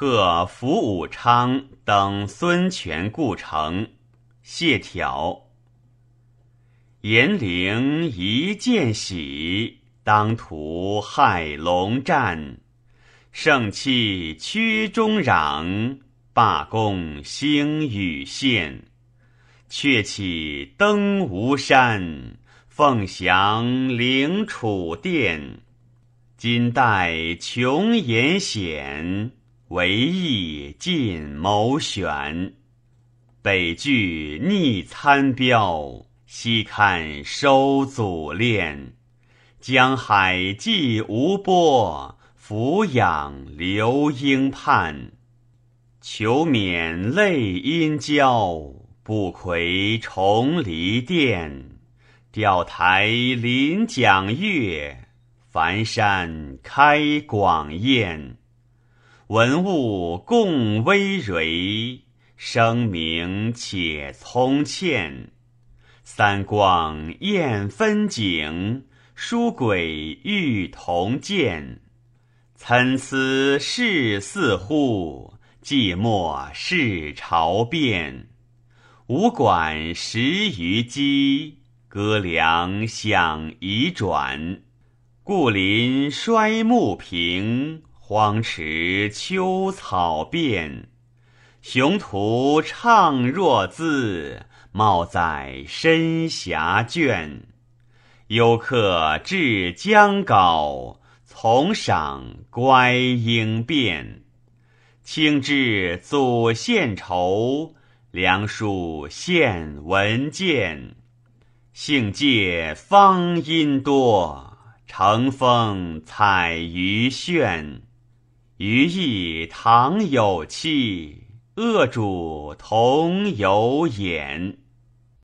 贺福武昌等孙权故城，谢条。严陵一见喜，当涂害龙战。盛气屈中壤，罢公兴禹县。却起登吴山，凤翔陵楚殿。今代穷言险，唯意尽谋选。北拒逆参标，西看收祖练。江海寄无波，俯仰流英畔。求免泪阴交，不窥重离殿。钓台临桨月。繁山开广宴，文物共微蕤，声名且聪欠。三光艳分景，书轨欲同见。参差事似乎，寂寞是朝变。武馆十余机，歌梁响已转。故林衰木平，荒池秋草遍。雄图怅若兹，茂载深峡卷。游客至江皋，从赏乖应变。清至祖献愁，梁书献文见。幸借芳音多。乘风采鱼炫，余亦倘有气，恶主同有眼。